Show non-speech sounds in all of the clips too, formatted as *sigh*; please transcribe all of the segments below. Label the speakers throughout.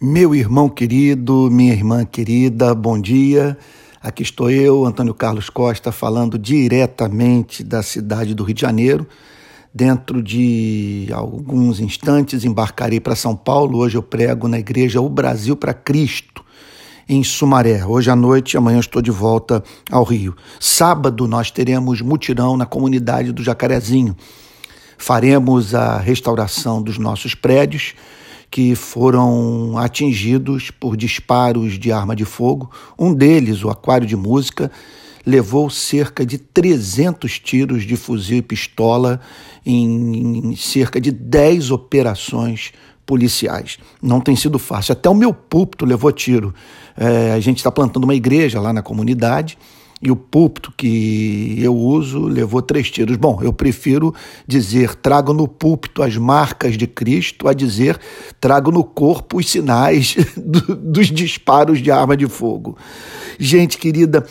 Speaker 1: Meu irmão querido, minha irmã querida, bom dia. Aqui estou eu, Antônio Carlos Costa, falando diretamente da cidade do Rio de Janeiro. Dentro de alguns instantes embarcarei para São Paulo. Hoje eu prego na igreja O Brasil para Cristo, em Sumaré. Hoje à noite, amanhã estou de volta ao Rio. Sábado nós teremos mutirão na comunidade do Jacarezinho. Faremos a restauração dos nossos prédios que foram atingidos por disparos de arma de fogo. Um deles, o Aquário de Música, levou cerca de 300 tiros de fuzil e pistola em, cerca de 10 operações policiais. Não tem sido fácil. Até o meu púlpito levou tiro. É, a gente está plantando uma igreja lá na comunidade e o púlpito que eu uso levou três tiros. Bom, eu prefiro dizer trago no púlpito as marcas de Cristo a dizer trago no corpo os sinais *laughs* do, dos disparos de arma de fogo. Gente querida,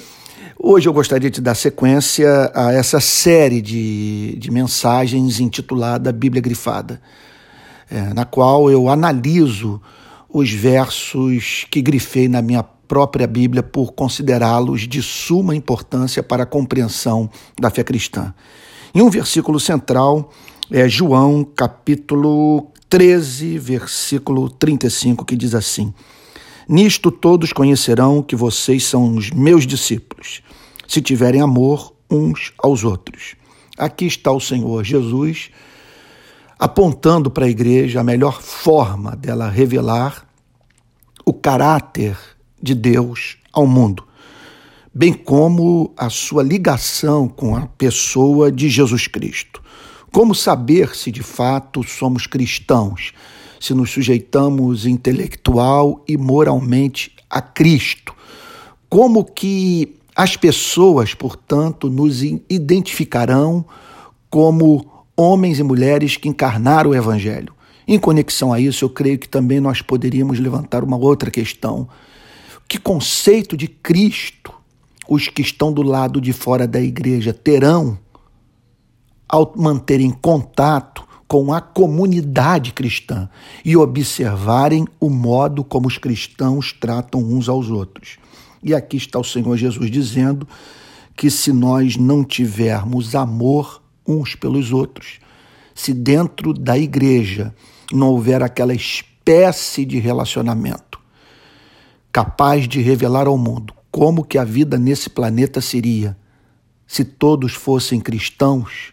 Speaker 1: hoje eu gostaria de dar sequência a essa série de, de mensagens intitulada Bíblia Grifada, é, na qual eu analiso os versos que grifei na minha própria Bíblia por considerá-los de suma importância para a compreensão da fé cristã. Em um versículo central, é João capítulo 13, versículo 35, que diz assim: Nisto todos conhecerão que vocês são os meus discípulos, se tiverem amor uns aos outros. Aqui está o Senhor Jesus apontando para a igreja a melhor forma dela revelar o caráter de Deus ao mundo, bem como a sua ligação com a pessoa de Jesus Cristo. Como saber se de fato somos cristãos, se nos sujeitamos intelectual e moralmente a Cristo? Como que as pessoas, portanto, nos identificarão como homens e mulheres que encarnaram o Evangelho? Em conexão a isso, eu creio que também nós poderíamos levantar uma outra questão que conceito de Cristo os que estão do lado de fora da igreja terão ao manterem contato com a comunidade cristã e observarem o modo como os cristãos tratam uns aos outros. E aqui está o Senhor Jesus dizendo que se nós não tivermos amor uns pelos outros, se dentro da igreja não houver aquela espécie de relacionamento, capaz de revelar ao mundo como que a vida nesse planeta seria se todos fossem cristãos,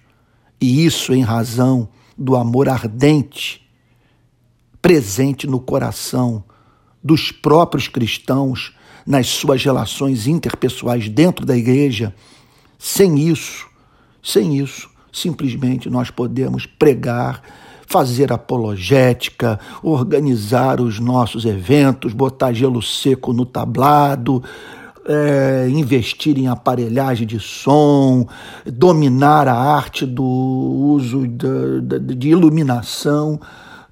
Speaker 1: e isso em razão do amor ardente presente no coração dos próprios cristãos nas suas relações interpessoais dentro da igreja. Sem isso, sem isso, simplesmente nós podemos pregar fazer apologética, organizar os nossos eventos, botar gelo seco no tablado, é, investir em aparelhagem de som, dominar a arte do uso de, de, de iluminação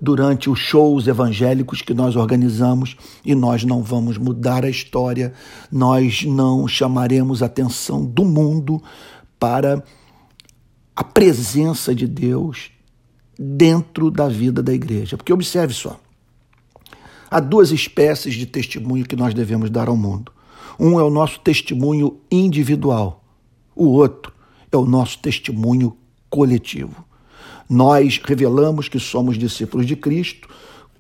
Speaker 1: durante os shows evangélicos que nós organizamos e nós não vamos mudar a história, nós não chamaremos a atenção do mundo para a presença de Deus dentro da vida da igreja. Porque observe só: há duas espécies de testemunho que nós devemos dar ao mundo. Um é o nosso testemunho individual, o outro é o nosso testemunho coletivo. Nós revelamos que somos discípulos de Cristo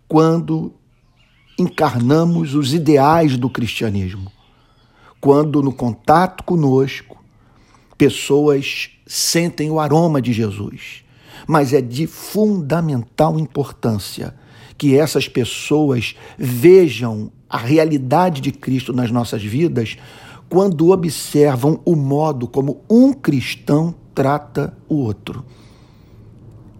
Speaker 1: quando encarnamos os ideais do cristianismo. Quando no contato conosco, pessoas sentem o aroma de Jesus mas é de fundamental importância que essas pessoas vejam a realidade de Cristo nas nossas vidas quando observam o modo como um cristão trata o outro.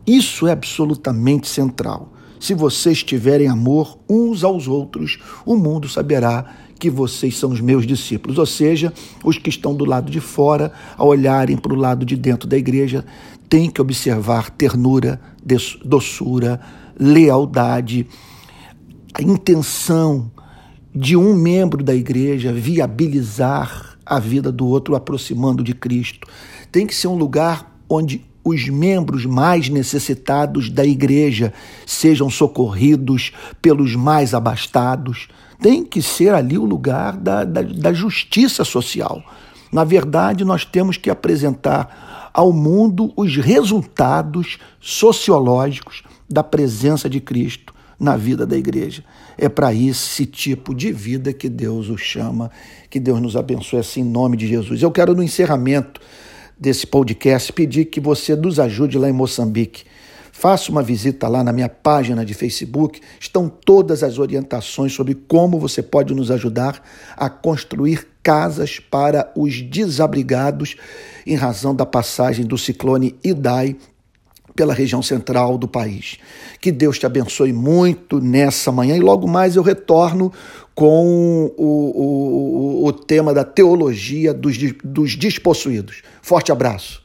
Speaker 1: Isso é absolutamente central. Se vocês tiverem amor uns aos outros, o mundo saberá que vocês são os meus discípulos. Ou seja, os que estão do lado de fora, ao olharem para o lado de dentro da igreja, têm que observar ternura, doçura, lealdade, a intenção de um membro da igreja viabilizar a vida do outro, aproximando de Cristo. Tem que ser um lugar onde os membros mais necessitados da igreja sejam socorridos pelos mais abastados. Tem que ser ali o lugar da, da, da justiça social. Na verdade, nós temos que apresentar ao mundo os resultados sociológicos da presença de Cristo na vida da igreja. É para esse tipo de vida que Deus o chama, que Deus nos abençoe assim em nome de Jesus. Eu quero no encerramento desse podcast pedir que você nos ajude lá em Moçambique. Faça uma visita lá na minha página de Facebook, estão todas as orientações sobre como você pode nos ajudar a construir casas para os desabrigados em razão da passagem do ciclone Idai pela região central do país. Que Deus te abençoe muito nessa manhã e logo mais eu retorno com o, o, o tema da teologia dos, dos despossuídos. Forte abraço.